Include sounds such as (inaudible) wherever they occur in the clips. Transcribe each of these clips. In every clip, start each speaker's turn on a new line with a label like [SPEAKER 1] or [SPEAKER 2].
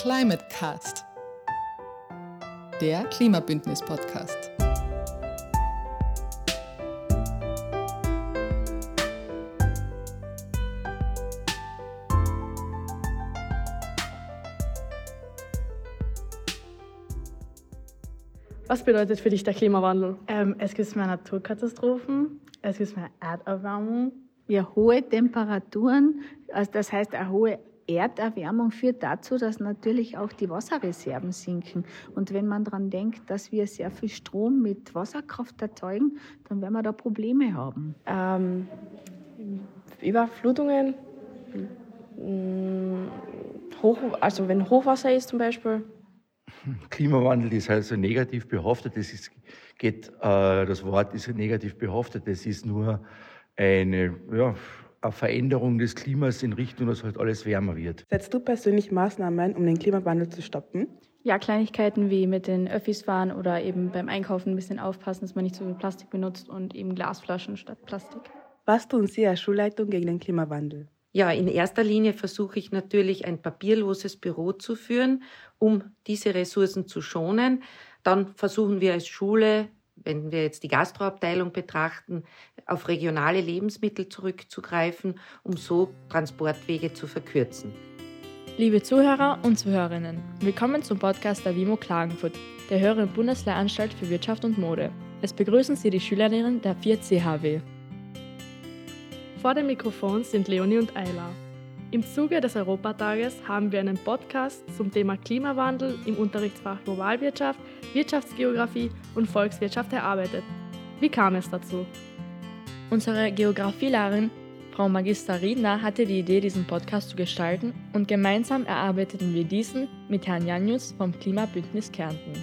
[SPEAKER 1] Climate Cast, der Klimabündnis-Podcast.
[SPEAKER 2] Was bedeutet für dich der Klimawandel?
[SPEAKER 3] Ähm, es gibt mehr Naturkatastrophen, es gibt mehr Erderwärmung.
[SPEAKER 4] Ja, hohe Temperaturen, also das heißt eine hohe Erderwärmung führt dazu, dass natürlich auch die Wasserreserven sinken. Und wenn man daran denkt, dass wir sehr viel Strom mit Wasserkraft erzeugen, dann werden wir da Probleme haben.
[SPEAKER 2] Ähm, Überflutungen, Hoch, also wenn Hochwasser ist zum Beispiel. (laughs)
[SPEAKER 5] Klimawandel ist also negativ behaftet. Das, ist, geht, äh, das Wort ist negativ behaftet. Das ist nur eine, ja, eine Veränderung des Klimas in Richtung, dass halt alles wärmer wird.
[SPEAKER 6] Setzt du persönlich Maßnahmen, um den Klimawandel zu stoppen?
[SPEAKER 7] Ja, Kleinigkeiten wie mit den Öffis fahren oder eben beim Einkaufen ein bisschen aufpassen, dass man nicht so viel Plastik benutzt und eben Glasflaschen statt Plastik.
[SPEAKER 6] Was tun Sie als Schulleitung gegen den Klimawandel?
[SPEAKER 8] Ja, in erster Linie versuche ich natürlich ein papierloses Büro zu führen, um diese Ressourcen zu schonen. Dann versuchen wir als Schule, wenn wir jetzt die Gastroabteilung betrachten, auf regionale Lebensmittel zurückzugreifen, um so Transportwege zu verkürzen.
[SPEAKER 9] Liebe Zuhörer und Zuhörerinnen, willkommen zum Podcast der WIMO Klagenfurt, der Höheren Bundeslehranstalt für Wirtschaft und Mode. Es begrüßen Sie die Schülerinnen der 4 CHW.
[SPEAKER 2] Vor dem Mikrofon sind Leonie und Ayla. Im Zuge des Europatages haben wir einen Podcast zum Thema Klimawandel im Unterrichtsfach Globalwirtschaft, Wirtschaftsgeografie und Volkswirtschaft erarbeitet. Wie kam es dazu?
[SPEAKER 9] Unsere Geografielehrerin, Frau Magister Riedner, hatte die Idee, diesen Podcast zu gestalten und gemeinsam erarbeiteten wir diesen mit Herrn Janjus vom Klimabündnis Kärnten.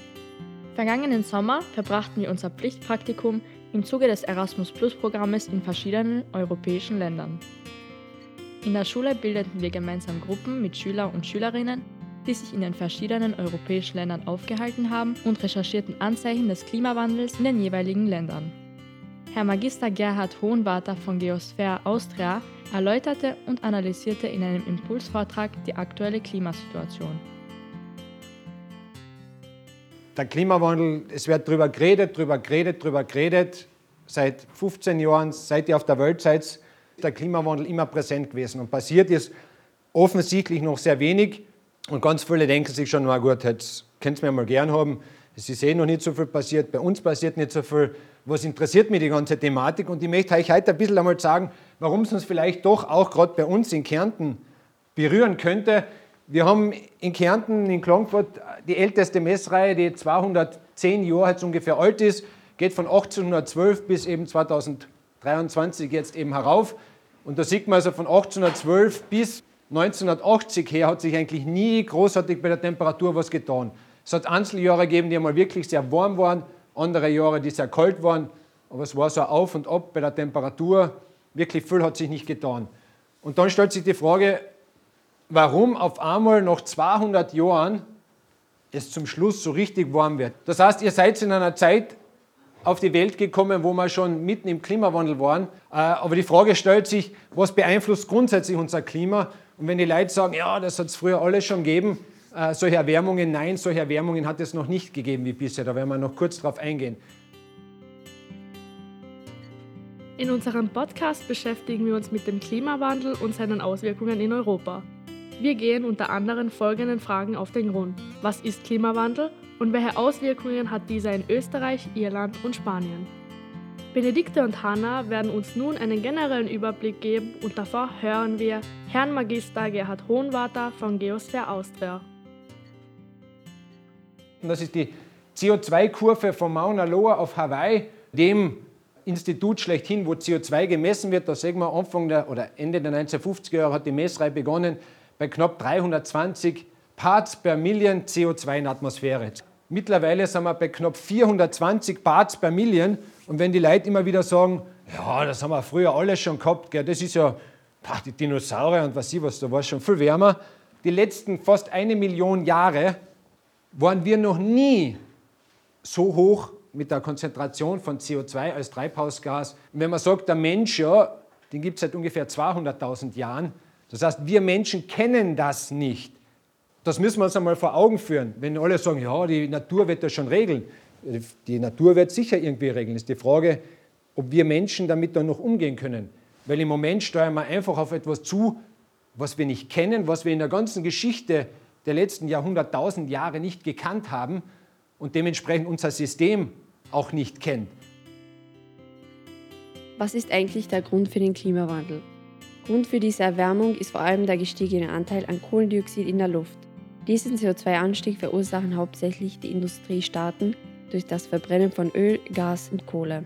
[SPEAKER 9] Vergangenen Sommer verbrachten wir unser Pflichtpraktikum im Zuge des Erasmus-Plus-Programmes in verschiedenen europäischen Ländern. In der Schule bildeten wir gemeinsam Gruppen mit Schüler und Schülerinnen, die sich in den verschiedenen europäischen Ländern aufgehalten haben und recherchierten Anzeichen des Klimawandels in den jeweiligen Ländern. Herr Magister Gerhard Hohenwarter von Geosphäre Austria erläuterte und analysierte in einem Impulsvortrag die aktuelle Klimasituation.
[SPEAKER 10] Der Klimawandel, es wird darüber geredet, darüber geredet, darüber geredet. Seit 15 Jahren, seit ihr auf der Welt seid, der Klimawandel immer präsent gewesen. Und passiert ist offensichtlich noch sehr wenig. Und ganz viele denken sich schon, na gut, jetzt könnt ihr mir mal gern haben. Ist eh noch nicht so viel passiert, bei uns passiert nicht so viel. Was interessiert mich die ganze Thematik? Und ich möchte euch heute ein bisschen einmal sagen, warum es uns vielleicht doch auch gerade bei uns in Kärnten berühren könnte. Wir haben in Kärnten, in Klagenfurt, die älteste Messreihe, die 210 Jahre jetzt ungefähr alt ist, geht von 1812 bis eben 2023 jetzt eben herauf. Und da sieht man also von 1812 bis 1980 her hat sich eigentlich nie großartig bei der Temperatur was getan. Es hat Einzeljahre gegeben, die einmal wirklich sehr warm waren, andere Jahre, die sehr kalt waren, aber es war so auf und ab bei der Temperatur. Wirklich viel hat sich nicht getan. Und dann stellt sich die Frage, warum auf einmal nach 200 Jahren es zum Schluss so richtig warm wird. Das heißt, ihr seid in einer Zeit auf die Welt gekommen, wo wir schon mitten im Klimawandel waren. Äh, aber die Frage stellt sich, was beeinflusst grundsätzlich unser Klima? Und wenn die Leute sagen, ja, das hat es früher alles schon gegeben, äh, solche Erwärmungen, nein, solche Erwärmungen hat es noch nicht gegeben wie bisher. Da werden wir noch kurz drauf eingehen.
[SPEAKER 2] In unserem Podcast beschäftigen wir uns mit dem Klimawandel und seinen Auswirkungen in Europa. Wir gehen unter anderem folgenden Fragen auf den Grund. Was ist Klimawandel und welche Auswirkungen hat dieser in Österreich, Irland und Spanien? Benedikte und Hanna werden uns nun einen generellen Überblick geben und davor hören wir Herrn Magister Gerhard Hohenwarter von Geosphäre Austria.
[SPEAKER 10] Das ist die CO2-Kurve von Mauna Loa auf Hawaii, dem Institut schlechthin, wo CO2 gemessen wird. Da sehen wir Anfang der, oder Ende der 1950er Jahre hat die Messreihe begonnen bei knapp 320 Parts per Million CO2 in der Atmosphäre. Mittlerweile sind wir bei knapp 420 Parts per Million. Und wenn die Leute immer wieder sagen, ja, das haben wir früher alles schon gehabt, gell, das ist ja ach, die Dinosaurier und was ich was, da war es schon viel wärmer. Die letzten fast eine Million Jahre waren wir noch nie so hoch mit der Konzentration von CO2 als Treibhausgas. Und wenn man sagt, der Mensch, ja, den gibt es seit ungefähr 200.000 Jahren, das heißt, wir Menschen kennen das nicht. Das müssen wir uns einmal vor Augen führen. Wenn alle sagen, ja, die Natur wird das schon regeln. Die Natur wird sicher irgendwie regeln. Ist die Frage, ob wir Menschen damit dann noch umgehen können. Weil im Moment steuern wir einfach auf etwas zu, was wir nicht kennen, was wir in der ganzen Geschichte der letzten Jahrhunderttausend Jahre nicht gekannt haben und dementsprechend unser System auch nicht kennt.
[SPEAKER 11] Was ist eigentlich der Grund für den Klimawandel? Grund für diese Erwärmung ist vor allem der gestiegene Anteil an Kohlendioxid in der Luft. Diesen CO2-Anstieg verursachen hauptsächlich die Industriestaaten durch das Verbrennen von Öl, Gas und Kohle.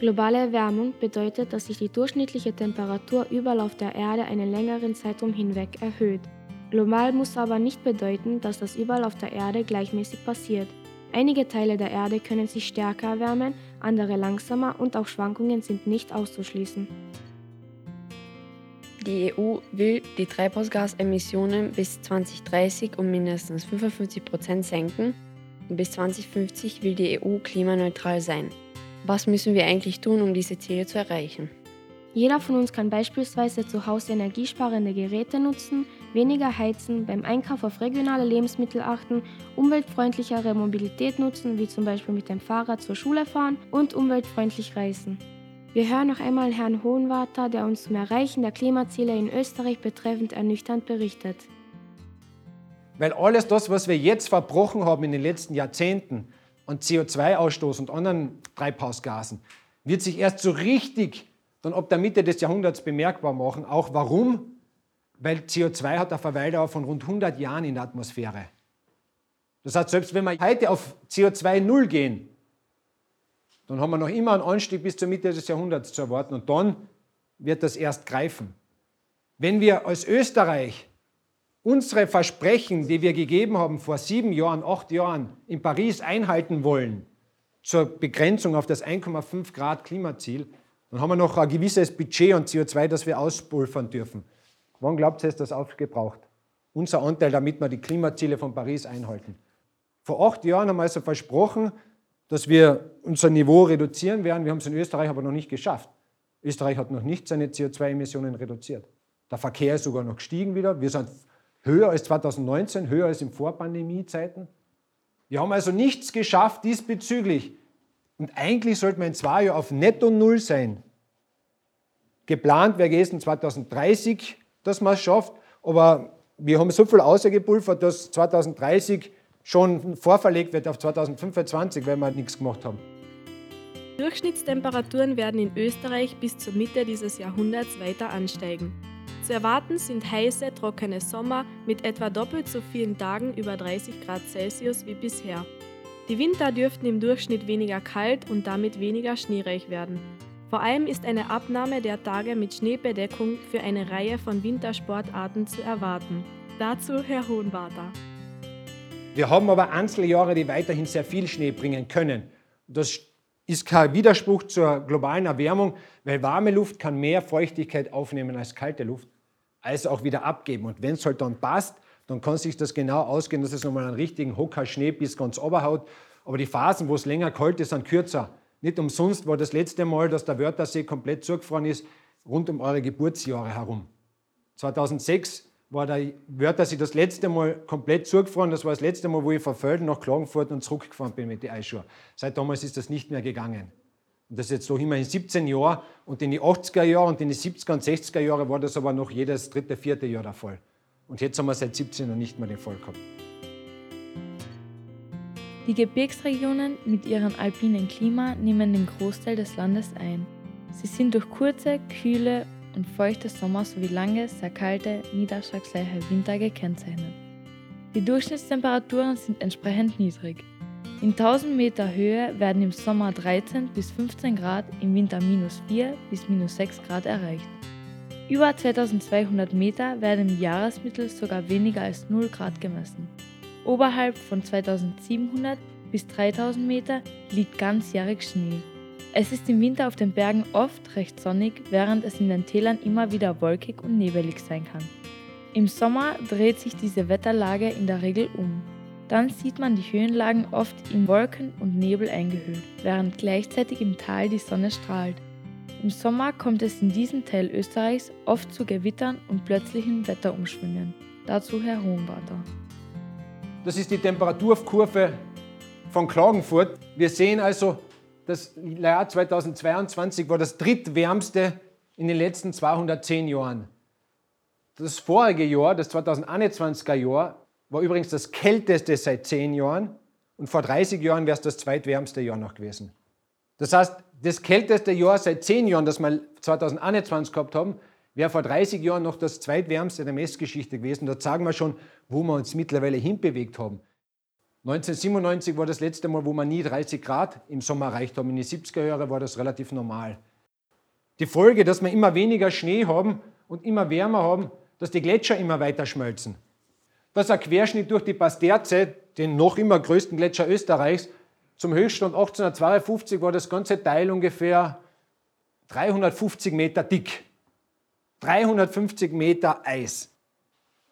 [SPEAKER 12] Globale Erwärmung bedeutet, dass sich die durchschnittliche Temperatur überall auf der Erde einen längeren Zeitraum hinweg erhöht. Global muss aber nicht bedeuten, dass das überall auf der Erde gleichmäßig passiert. Einige Teile der Erde können sich stärker erwärmen, andere langsamer und auch Schwankungen sind nicht auszuschließen.
[SPEAKER 11] Die EU will die Treibhausgasemissionen bis 2030 um mindestens 55 Prozent senken und bis 2050 will die EU klimaneutral sein. Was müssen wir eigentlich tun, um diese Ziele zu erreichen?
[SPEAKER 12] Jeder von uns kann beispielsweise zu Hause energiesparende Geräte nutzen, weniger heizen, beim Einkauf auf regionale Lebensmittel achten, umweltfreundlichere Mobilität nutzen, wie zum Beispiel mit dem Fahrrad zur Schule fahren und umweltfreundlich reisen. Wir hören noch einmal Herrn Hohenwarter, der uns zum Erreichen der Klimaziele in Österreich betreffend ernüchternd berichtet.
[SPEAKER 10] Weil alles das, was wir jetzt verbrochen haben in den letzten Jahrzehnten an CO2-Ausstoß und anderen Treibhausgasen, wird sich erst so richtig dann ab der Mitte des Jahrhunderts bemerkbar machen. Auch warum? Weil CO2 hat eine Verweildauer von rund 100 Jahren in der Atmosphäre. Das heißt, selbst wenn wir heute auf CO2 Null gehen, dann haben wir noch immer einen Anstieg bis zur Mitte des Jahrhunderts zu erwarten und dann wird das erst greifen. Wenn wir als Österreich unsere Versprechen, die wir gegeben haben vor sieben Jahren, acht Jahren in Paris einhalten wollen, zur Begrenzung auf das 1,5 Grad Klimaziel, dann haben wir noch ein gewisses Budget an CO2, das wir auspulvern dürfen. Wann glaubt ihr, ist das aufgebraucht? Unser Anteil, damit wir die Klimaziele von Paris einhalten. Vor acht Jahren haben wir also versprochen, dass wir unser Niveau reduzieren werden. Wir haben es in Österreich aber noch nicht geschafft. Österreich hat noch nicht seine CO2-Emissionen reduziert. Der Verkehr ist sogar noch gestiegen wieder. Wir sind höher als 2019, höher als in Vorpandemie-Zeiten. Wir haben also nichts geschafft diesbezüglich. Und eigentlich sollte man in zwei Jahren auf Netto Null sein. Geplant wäre gewesen 2030, dass man es schafft, aber wir haben so viel ausgepulvert, dass 2030 schon vorverlegt wird auf 2025, weil wir nichts gemacht haben.
[SPEAKER 13] Durchschnittstemperaturen werden in Österreich bis zur Mitte dieses Jahrhunderts weiter ansteigen. Zu erwarten sind heiße, trockene Sommer mit etwa doppelt so vielen Tagen über 30 Grad Celsius wie bisher. Die Winter dürften im Durchschnitt weniger kalt und damit weniger schneereich werden. Vor allem ist eine Abnahme der Tage mit Schneebedeckung für eine Reihe von Wintersportarten zu erwarten. Dazu Herr Hohenwarter.
[SPEAKER 10] Wir haben aber Einzeljahre, die weiterhin sehr viel Schnee bringen können. Das ist kein Widerspruch zur globalen Erwärmung, weil warme Luft kann mehr Feuchtigkeit aufnehmen als kalte Luft, also auch wieder abgeben. Und wenn es halt dann passt, dann kann sich das genau ausgehen, dass es nochmal einen richtigen Hocker Schnee bis ganz oberhaut. Aber die Phasen, wo es länger kalt ist, sind kürzer. Nicht umsonst war das letzte Mal, dass der Wörthersee komplett zugefroren ist, rund um eure Geburtsjahre herum. 2006 war der Wörthersee das letzte Mal komplett zugefroren. Das war das letzte Mal, wo ich von Felden nach Klagenfurt und zurückgefahren bin mit den Eisschuhen. Seit damals ist das nicht mehr gegangen. Und das ist jetzt noch immerhin 17 Jahre. Und in den 80er Jahren und in den 70er und 60er Jahren war das aber noch jedes dritte, vierte Jahr der Fall. Und jetzt haben wir seit 17 Jahren nicht mehr den Fall gehabt.
[SPEAKER 14] Die Gebirgsregionen mit ihrem alpinen Klima nehmen den Großteil des Landes ein. Sie sind durch kurze, kühle und feuchte Sommer sowie lange, sehr kalte, niederschlagsreiche Winter gekennzeichnet. Die Durchschnittstemperaturen sind entsprechend niedrig. In 1000 Meter Höhe werden im Sommer 13 bis 15 Grad, im Winter minus 4 bis minus 6 Grad erreicht. Über 2200 Meter werden im Jahresmittel sogar weniger als 0 Grad gemessen. Oberhalb von 2700 bis 3000 Meter liegt ganzjährig Schnee. Es ist im Winter auf den Bergen oft recht sonnig, während es in den Tälern immer wieder wolkig und nebelig sein kann. Im Sommer dreht sich diese Wetterlage in der Regel um. Dann sieht man die Höhenlagen oft in Wolken und Nebel eingehüllt, während gleichzeitig im Tal die Sonne strahlt. Im Sommer kommt es in diesem Teil Österreichs oft zu Gewittern und plötzlichen Wetterumschwüngen. Dazu Herr Hohenwarter.
[SPEAKER 10] Das ist die Temperaturkurve von Klagenfurt. Wir sehen also, das Jahr 2022 war das drittwärmste in den letzten 210 Jahren. Das vorige Jahr, das 2021er Jahr, war übrigens das kälteste seit 10 Jahren und vor 30 Jahren wäre es das zweitwärmste Jahr noch gewesen. Das heißt, das kälteste Jahr seit 10 Jahren, das wir 2021 gehabt haben, wäre vor 30 Jahren noch das zweitwärmste der Messgeschichte gewesen. Da sagen wir schon, wo wir uns mittlerweile hinbewegt haben. 1997 war das letzte Mal, wo wir nie 30 Grad im Sommer erreicht haben. In den 70er Jahren war das relativ normal. Die Folge, dass wir immer weniger Schnee haben und immer wärmer haben, dass die Gletscher immer weiter schmelzen. Das ist ein Querschnitt durch die Pasterze, den noch immer größten Gletscher Österreichs. Zum Höchststand 1852 war das ganze Teil ungefähr 350 Meter dick. 350 Meter Eis.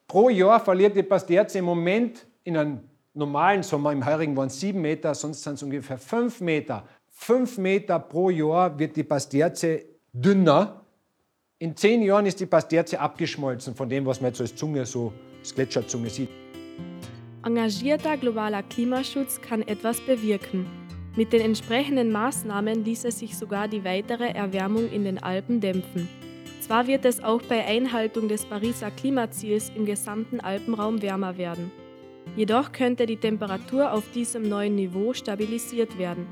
[SPEAKER 10] Pro Jahr verliert die Pasterze im Moment in einem normalen Sommer, im heurigen waren es 7 Meter, sonst sind es ungefähr 5 Meter. 5 Meter pro Jahr wird die Pasterze dünner. In 10 Jahren ist die Pasterze abgeschmolzen von dem, was man jetzt als Zunge so, als Gletscherzunge sieht.
[SPEAKER 13] Engagierter globaler Klimaschutz kann etwas bewirken. Mit den entsprechenden Maßnahmen ließe sich sogar die weitere Erwärmung in den Alpen dämpfen. Zwar wird es auch bei Einhaltung des Pariser Klimaziels im gesamten Alpenraum wärmer werden. Jedoch könnte die Temperatur auf diesem neuen Niveau stabilisiert werden.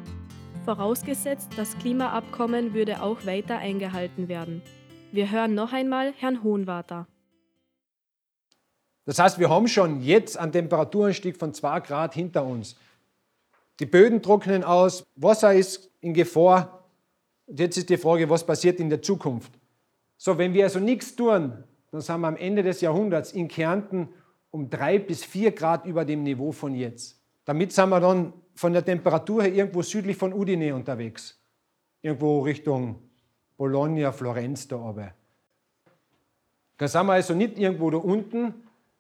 [SPEAKER 13] Vorausgesetzt, das Klimaabkommen würde auch weiter eingehalten werden. Wir hören noch einmal Herrn Hohenwarter.
[SPEAKER 10] Das heißt, wir haben schon jetzt einen Temperaturanstieg von 2 Grad hinter uns. Die Böden trocknen aus, Wasser ist in Gefahr. Und jetzt ist die Frage, was passiert in der Zukunft? So, wenn wir also nichts tun, dann sind wir am Ende des Jahrhunderts in Kärnten um drei bis vier Grad über dem Niveau von jetzt. Damit sind wir dann von der Temperatur her irgendwo südlich von Udine unterwegs. Irgendwo Richtung Bologna, Florenz da oben. Da sind wir also nicht irgendwo da unten,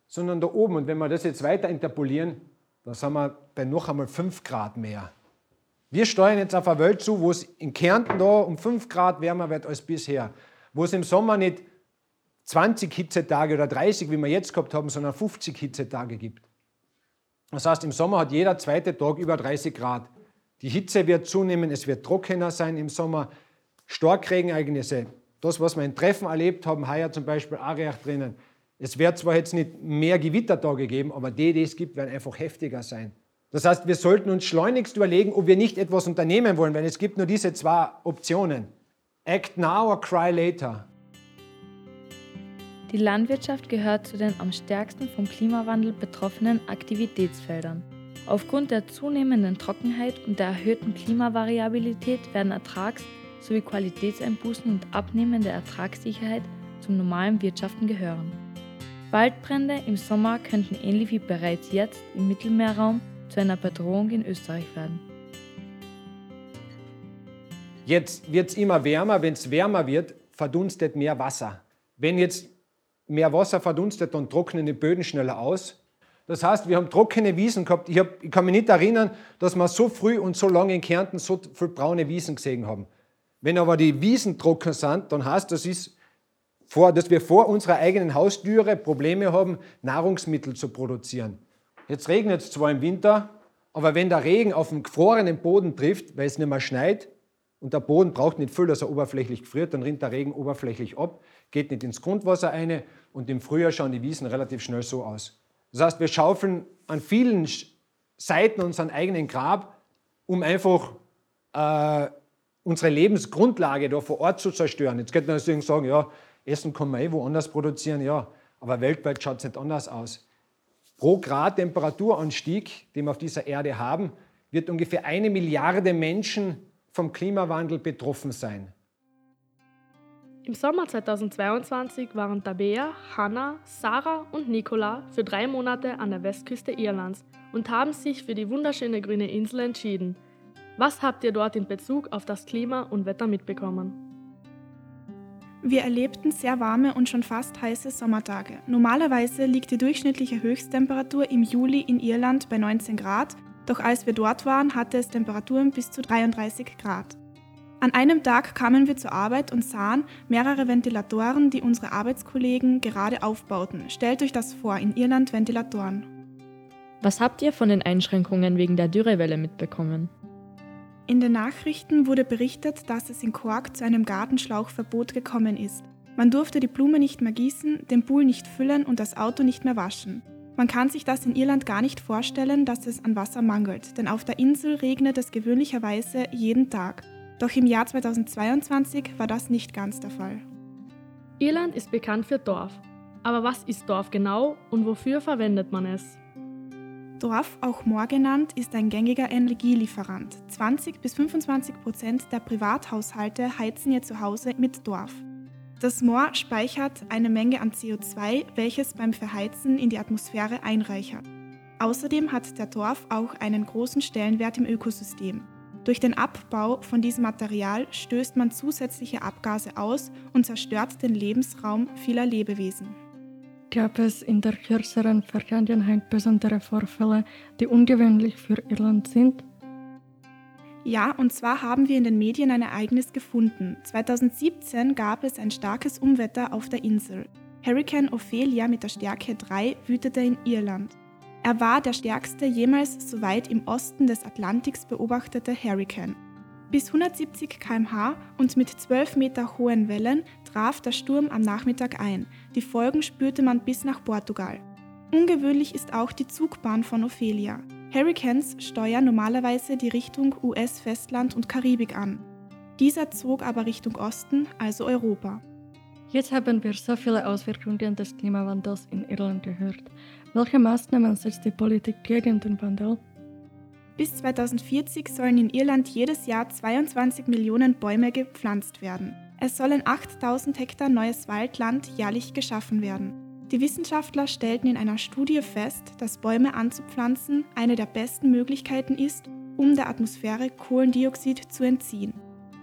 [SPEAKER 10] sondern da oben. Und wenn wir das jetzt weiter interpolieren, dann sind wir bei noch einmal 5 Grad mehr. Wir steuern jetzt auf eine Welt zu, wo es in Kärnten da um 5 Grad wärmer wird als bisher. Wo es im Sommer nicht 20 Hitzetage oder 30, wie wir jetzt gehabt haben, sondern 50 Hitzetage gibt. Das heißt, im Sommer hat jeder zweite Tag über 30 Grad. Die Hitze wird zunehmen, es wird trockener sein im Sommer. Starkregenereignisse, das, was wir in Treffen erlebt haben, heuer zum Beispiel Areach drinnen. Es wird zwar jetzt nicht mehr Gewittertage geben, aber die, die es gibt, werden einfach heftiger sein. Das heißt, wir sollten uns schleunigst überlegen, ob wir nicht etwas unternehmen wollen, weil es gibt nur diese zwei Optionen. Act now or cry later.
[SPEAKER 14] Die Landwirtschaft gehört zu den am stärksten vom Klimawandel betroffenen Aktivitätsfeldern. Aufgrund der zunehmenden Trockenheit und der erhöhten Klimavariabilität werden Ertrags- sowie Qualitätseinbußen und abnehmende Ertragssicherheit zum normalen Wirtschaften gehören. Waldbrände im Sommer könnten ähnlich wie bereits jetzt im Mittelmeerraum zu einer Bedrohung in Österreich werden.
[SPEAKER 10] Jetzt wird es immer wärmer. Wenn es wärmer wird, verdunstet mehr Wasser. Wenn jetzt mehr Wasser verdunstet, dann trocknen die Böden schneller aus. Das heißt, wir haben trockene Wiesen gehabt. Ich, hab, ich kann mich nicht erinnern, dass wir so früh und so lange in Kärnten so viele braune Wiesen gesehen haben. Wenn aber die Wiesen trocken sind, dann heißt das, ist vor, dass wir vor unserer eigenen Haustüre Probleme haben, Nahrungsmittel zu produzieren. Jetzt regnet es zwar im Winter, aber wenn der Regen auf den gefrorenen Boden trifft, weil es nicht mehr schneit und der Boden braucht nicht viel, dass er oberflächlich gefriert, dann rinnt der Regen oberflächlich ab geht nicht ins Grundwasser ein und im Frühjahr schauen die Wiesen relativ schnell so aus. Das heißt, wir schaufeln an vielen Seiten unseren eigenen Grab, um einfach äh, unsere Lebensgrundlage da vor Ort zu zerstören. Jetzt könnte man natürlich sagen, ja, Essen kann man eh woanders produzieren, ja, aber weltweit schaut es nicht anders aus. Pro Grad Temperaturanstieg, den wir auf dieser Erde haben, wird ungefähr eine Milliarde Menschen vom Klimawandel betroffen sein.
[SPEAKER 13] Im Sommer 2022 waren Tabea, Hannah, Sarah und Nicola für drei Monate an der Westküste Irlands und haben sich für die wunderschöne grüne Insel entschieden. Was habt ihr dort in Bezug auf das Klima und Wetter mitbekommen?
[SPEAKER 15] Wir erlebten sehr warme und schon fast heiße Sommertage. Normalerweise liegt die durchschnittliche Höchsttemperatur im Juli in Irland bei 19 Grad, doch als wir dort waren, hatte es Temperaturen bis zu 33 Grad. An einem Tag kamen wir zur Arbeit und sahen mehrere Ventilatoren, die unsere Arbeitskollegen gerade aufbauten. Stellt euch das vor, in Irland Ventilatoren.
[SPEAKER 14] Was habt ihr von den Einschränkungen wegen der Dürrewelle mitbekommen?
[SPEAKER 15] In den Nachrichten wurde berichtet, dass es in Cork zu einem Gartenschlauchverbot gekommen ist. Man durfte die Blume nicht mehr gießen, den Pool nicht füllen und das Auto nicht mehr waschen. Man kann sich das in Irland gar nicht vorstellen, dass es an Wasser mangelt, denn auf der Insel regnet es gewöhnlicherweise jeden Tag. Doch im Jahr 2022 war das nicht ganz der Fall.
[SPEAKER 13] Irland ist bekannt für Dorf. Aber was ist Dorf genau und wofür verwendet man es?
[SPEAKER 15] Dorf, auch Moor genannt, ist ein gängiger Energielieferant. 20 bis 25 Prozent der Privathaushalte heizen ihr Zuhause mit Dorf. Das Moor speichert eine Menge an CO2, welches beim Verheizen in die Atmosphäre einreichert. Außerdem hat der Dorf auch einen großen Stellenwert im Ökosystem. Durch den Abbau von diesem Material stößt man zusätzliche Abgase aus und zerstört den Lebensraum vieler Lebewesen.
[SPEAKER 16] Gab es in der kürzeren Vergangenheit besondere Vorfälle, die ungewöhnlich für Irland sind?
[SPEAKER 15] Ja, und zwar haben wir in den Medien ein Ereignis gefunden. 2017 gab es ein starkes Umwetter auf der Insel. Hurricane Ophelia mit der Stärke 3 wütete in Irland. Er war der stärkste jemals so weit im Osten des Atlantiks beobachtete Hurricane. Bis 170 km/h und mit 12 Meter hohen Wellen traf der Sturm am Nachmittag ein. Die Folgen spürte man bis nach Portugal. Ungewöhnlich ist auch die Zugbahn von Ophelia. Hurricanes steuern normalerweise die Richtung US-Festland und Karibik an. Dieser zog aber Richtung Osten, also Europa.
[SPEAKER 16] Jetzt haben wir so viele Auswirkungen des Klimawandels in Irland gehört. Welche Maßnahmen setzt die Politik gegen den Wandel?
[SPEAKER 15] Bis 2040 sollen in Irland jedes Jahr 22 Millionen Bäume gepflanzt werden. Es sollen 8000 Hektar neues Waldland jährlich geschaffen werden. Die Wissenschaftler stellten in einer Studie fest, dass Bäume anzupflanzen eine der besten Möglichkeiten ist, um der Atmosphäre Kohlendioxid zu entziehen.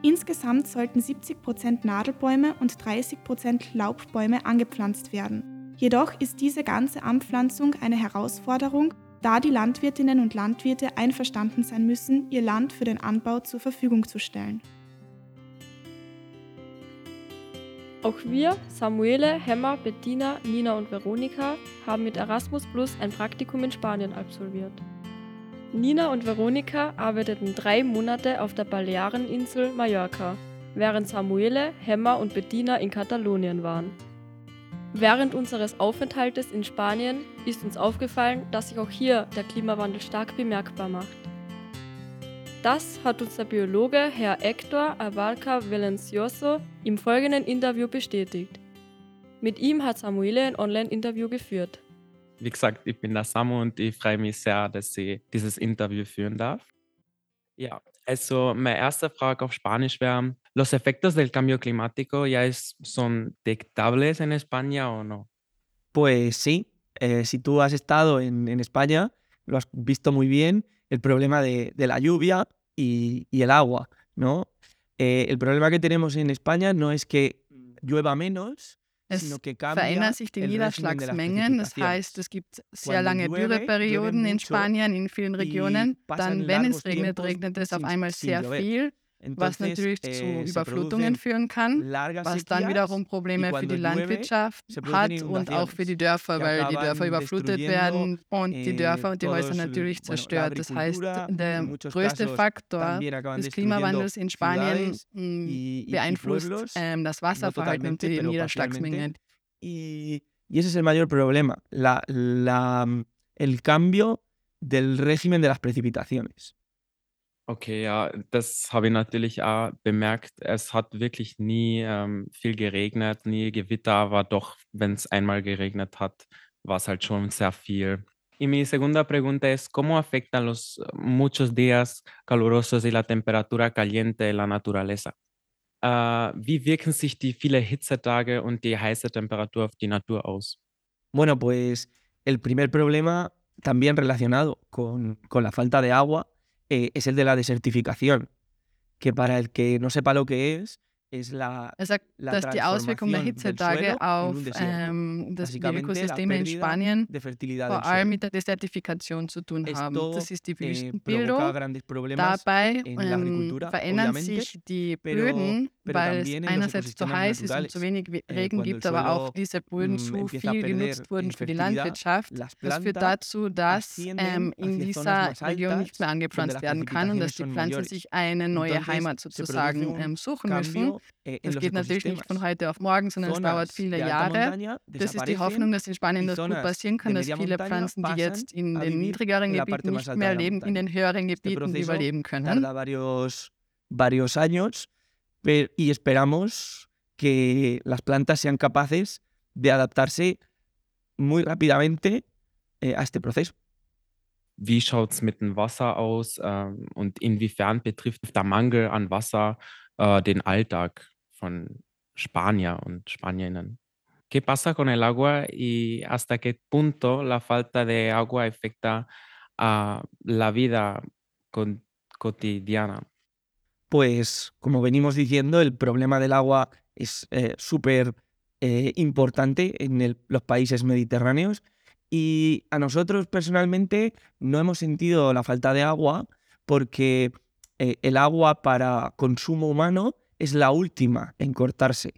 [SPEAKER 15] Insgesamt sollten 70% Nadelbäume und 30% Laubbäume angepflanzt werden. Jedoch ist diese ganze Anpflanzung eine Herausforderung, da die Landwirtinnen und Landwirte einverstanden sein müssen, ihr Land für den Anbau zur Verfügung zu stellen.
[SPEAKER 14] Auch wir, Samuele, Hemmer, Bettina, Nina und Veronika, haben mit Erasmus Plus ein Praktikum in Spanien absolviert. Nina und Veronika arbeiteten drei Monate auf der Baleareninsel Mallorca, während Samuele, Hemmer und Bettina in Katalonien waren. Während unseres Aufenthaltes in Spanien ist uns aufgefallen, dass sich auch hier der Klimawandel stark bemerkbar macht. Das hat uns der Biologe Herr Hector Abarca Valencioso im folgenden Interview bestätigt. Mit ihm hat Samuele ein Online-Interview geführt.
[SPEAKER 17] Wie gesagt, ich bin der Samu und ich freue mich sehr, dass ich dieses Interview führen darf. Ja, also meine erste Frage auf Spanisch wäre, ¿los efectos del cambio climático ya es, son detectables en España o no?
[SPEAKER 18] Pues sí, eh, si tú has estado en, en España, lo has visto muy bien, el problema de, de la lluvia y, y, el agua, ¿no? Eh, el problema que tenemos en España no es que llueva menos,
[SPEAKER 1] es verändern sich die Niederschlagsmengen, das heißt, es gibt sehr lange Dürreperioden in Spanien, in vielen Regionen. Dann, wenn es regnet, regnet es auf einmal sehr viel was natürlich zu
[SPEAKER 18] eh,
[SPEAKER 1] Überflutungen führen kann, was dann wiederum Probleme für die Landwirtschaft hat und auch für die Dörfer, weil die Dörfer überflutet werden und die
[SPEAKER 18] eh,
[SPEAKER 1] Dörfer und die Häuser natürlich zerstört. Das heißt, der größte Faktor des Klimawandels in Spanien mm, beeinflusst ähm, das Wasserverhalten und die Niederschlagsmengen.
[SPEAKER 18] Y ese es el mayor problema, la, la, el cambio del régimen de las precipitaciones.
[SPEAKER 17] Okay, ja, das habe ich natürlich auch bemerkt. Es hat wirklich nie ähm, viel geregnet, nie Gewitter, aber doch, wenn es einmal geregnet hat, war es halt schon sehr viel. Y mi segunda pregunta es, ¿cómo afectan los muchos días calurosos y la temperatura caliente en la naturaleza? Uh, wie wirken sich die viele Hitzetage und die heiße Temperatur auf die Natur aus?
[SPEAKER 18] Bueno, pues el primer problema también relacionado con, con la falta de agua eh, es el de la desertificación, que para el que no sepa lo que es,
[SPEAKER 1] Er sagt, dass die Auswirkung der Hitzetage auf ähm, das, die Ökosysteme in Spanien vor allem mit der Desertifikation zu tun haben. Das ist die
[SPEAKER 18] eh,
[SPEAKER 1] Wüstenbildung. Dabei ähm, verändern sich die Böden, weil es einerseits zu heiß ist und zu wenig
[SPEAKER 18] eh,
[SPEAKER 1] Regen gibt, aber auch diese Böden mm, zu viel genutzt wurden für die Landwirtschaft. Das führt dazu, dass ähm, in dieser Region nicht mehr angepflanzt werden kann und dass die Pflanzen sich eine neue Heimat sozusagen ähm, suchen müssen.
[SPEAKER 18] Eh,
[SPEAKER 1] das geht natürlich nicht von heute auf morgen, sondern es dauert viele Jahre. Das ist die Hoffnung, dass in Spanien das gut passieren kann, dass viele Pflanzen, die jetzt in den niedrigeren Gebieten nicht mehr leben, in den höheren Gebieten überleben können.
[SPEAKER 18] Y esperamos que las plantas sean capaces de adaptarse muy rápidamente eh, a este proceso.
[SPEAKER 17] Wie schaut es mit dem Wasser aus ähm, und inwiefern betrifft der Mangel an Wasser äh, den Alltag von Spanier und Spanierinnen. ¿Qué pasa con el agua y hasta qué punto la falta de agua afecta a la vida cotidiana?
[SPEAKER 18] Pues como venimos diciendo, el problema del agua es eh, súper eh, importante en el, los países mediterráneos y a nosotros personalmente no hemos sentido la falta de agua porque eh, el agua para consumo humano es la última en cortarse.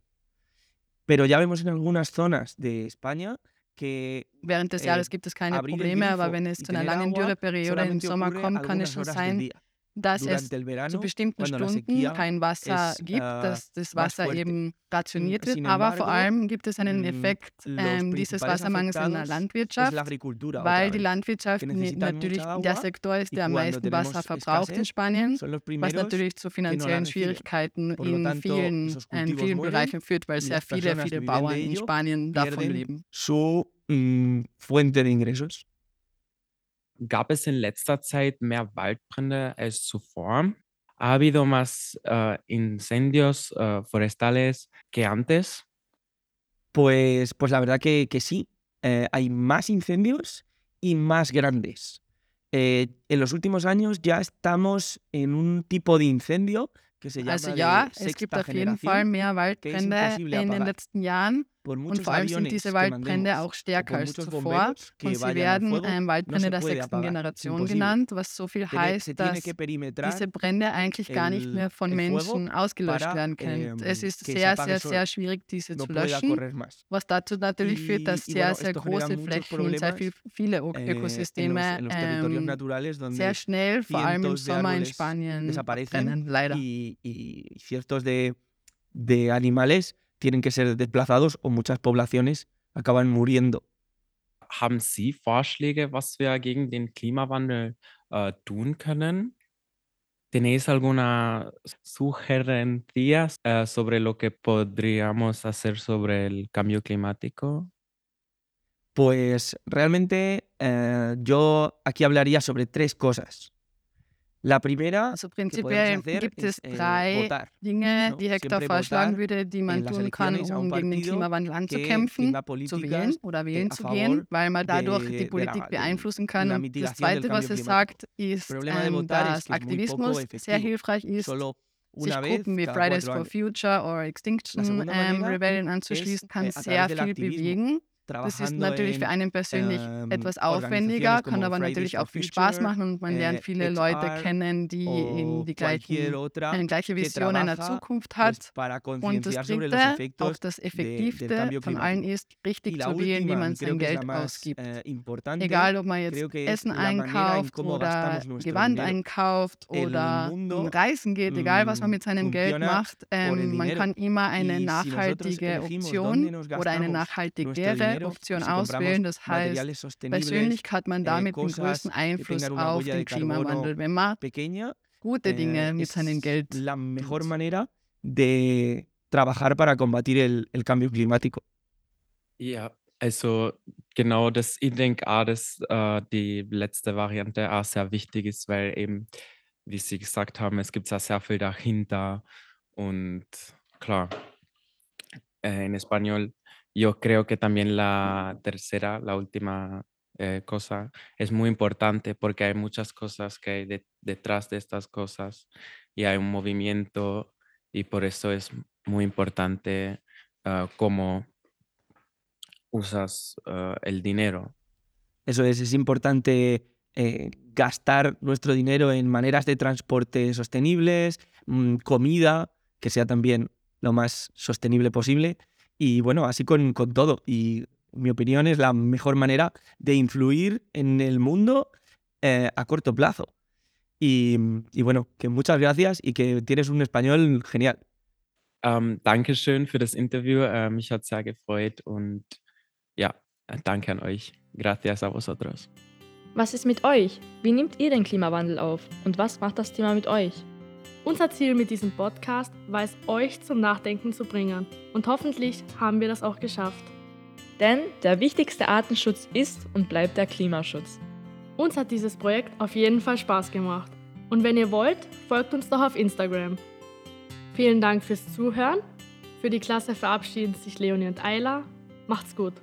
[SPEAKER 18] Pero ya vemos en algunas zonas de España que
[SPEAKER 1] Während des Jahres gibt es keine Probleme, aber wenn es zu einer langen Dürreperiode im Sommer kommt, kann es schon sein, dass es zu bestimmten Stunden kein Wasser gibt, äh, dass das Wasser eben rationiert wird. Aber vor allem gibt es einen mm, Effekt ähm, dieses Wassermangels in der Landwirtschaft, weil die Landwirtschaft natürlich der Sektor ist, der am meisten Wasser verbraucht in Spanien, was natürlich zu finanziellen Schwierigkeiten in vielen, in vielen Bereichen führt, weil sehr viele, viele Bauern in Spanien davon leben.
[SPEAKER 18] Su mm, fuente de ingresos.
[SPEAKER 17] Gab es in letzter Zeit mehr Waldbrände als zuvor? ¿Ha habido más uh, incendios uh, forestales que antes?
[SPEAKER 18] Pues, pues la verdad que, que sí. Eh, hay más incendios y más grandes. Eh, en los últimos años ya estamos en un tipo de incendio que se llama
[SPEAKER 1] also ja, es gibt auf jeden Fall mehr Waldbrände in den letzten Jahren. Und vor allem sind diese Waldbrände auch stärker als zuvor. Und sie werden ähm, Waldbrände der sechsten Generation genannt, was so viel heißt, dass diese Brände eigentlich gar nicht mehr von Menschen ausgelöscht werden können. Es ist sehr, sehr, sehr schwierig, diese zu löschen, was dazu natürlich führt, dass sehr, sehr große Flächen und sehr viel, viele eh, Ökosysteme ähm, sehr schnell, vor allem im Sommer in Spanien, brennen, leider.
[SPEAKER 18] Y, y ciertos de, de animales tienen que ser desplazados o muchas poblaciones acaban muriendo.
[SPEAKER 17] Haben Sie Vorschläge, was wir gegen den Klimawandel äh, tun können? ¿Tenéis alguna sugerencia äh, sobre lo que podríamos hacer sobre el cambio climático?
[SPEAKER 18] Pues realmente eh, yo aquí hablaría sobre tres cosas.
[SPEAKER 1] Also prinzipiell gibt es eh, drei Dinge, die Hector vorschlagen würde, die man tun kann, um gegen den Klimawandel anzukämpfen, zu wählen oder wählen zu gehen, weil man dadurch die Politik beeinflussen kann. Und das Zweite, was er sagt, ist, ähm, dass Aktivismus sehr hilfreich ist, sich Gruppen wie Fridays for Future oder Extinction ähm, Rebellion anzuschließen, kann sehr viel bewegen. Das ist natürlich für einen persönlich ähm, etwas aufwendiger, kann aber natürlich auch viel Spaß machen und man lernt viele Leute kennen, die in die gleichen, eine gleiche Vision einer Zukunft hat. Und das Dritte, auch das Effektivste von allen ist, richtig zu wählen, wie man sein Geld ausgibt. Eh, Egal, ob man jetzt Essen einkauft oder Gewand einkauft oder reisen geht, egal was man mit seinem Geld macht, ähm, man kann immer eine nachhaltige Option oder eine nachhaltigere Option auswählen. Das heißt, persönlich hat man damit den größten Einfluss auf den Klimawandel, wenn man gute Dinge mit seinem Geld
[SPEAKER 18] de trabajar para combatir el, el cambio climático.
[SPEAKER 17] Ja, also genau das, ich denke auch, dass äh, die letzte Variante auch sehr wichtig ist, weil eben, wie Sie gesagt haben, es gibt ja sehr viel dahinter und klar, äh, in Espanol Yo creo que también la tercera, la última eh, cosa, es muy importante porque hay muchas cosas que hay detrás de estas cosas y hay un movimiento y por eso es muy importante uh, cómo usas uh, el dinero.
[SPEAKER 18] Eso es, es importante eh, gastar nuestro dinero en maneras de transporte sostenibles, mmm, comida, que sea también lo más sostenible posible. Y bueno, así con, con todo. Y mi opinión es la mejor manera de influir en el mundo eh, a corto plazo. Y, y, bueno, que muchas gracias y que tienes un español genial.
[SPEAKER 17] Um, Dankeschön für das Interview. Uh, mich hat sehr gefreut und ja, danke an euch. Gracias a vosotros.
[SPEAKER 9] Was ist mit euch? Wie nehmt ihr den Klimawandel auf? Und was macht das Thema mit euch?
[SPEAKER 19] Unser Ziel mit diesem Podcast war es, euch zum Nachdenken zu bringen. Und hoffentlich haben wir das auch geschafft.
[SPEAKER 9] Denn der wichtigste Artenschutz ist und bleibt der Klimaschutz.
[SPEAKER 19] Uns hat dieses Projekt auf jeden Fall Spaß gemacht. Und wenn ihr wollt, folgt uns doch auf Instagram. Vielen Dank fürs Zuhören. Für die Klasse verabschieden sich Leonie und Ayla. Macht's gut.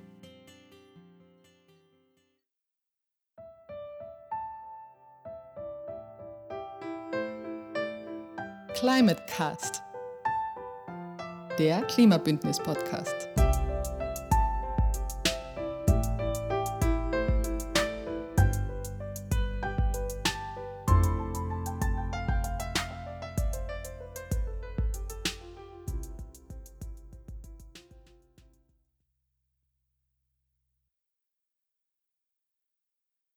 [SPEAKER 1] Climate Cast, der Klimabündnis-Podcast.